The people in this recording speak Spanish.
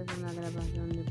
esta es una grabación de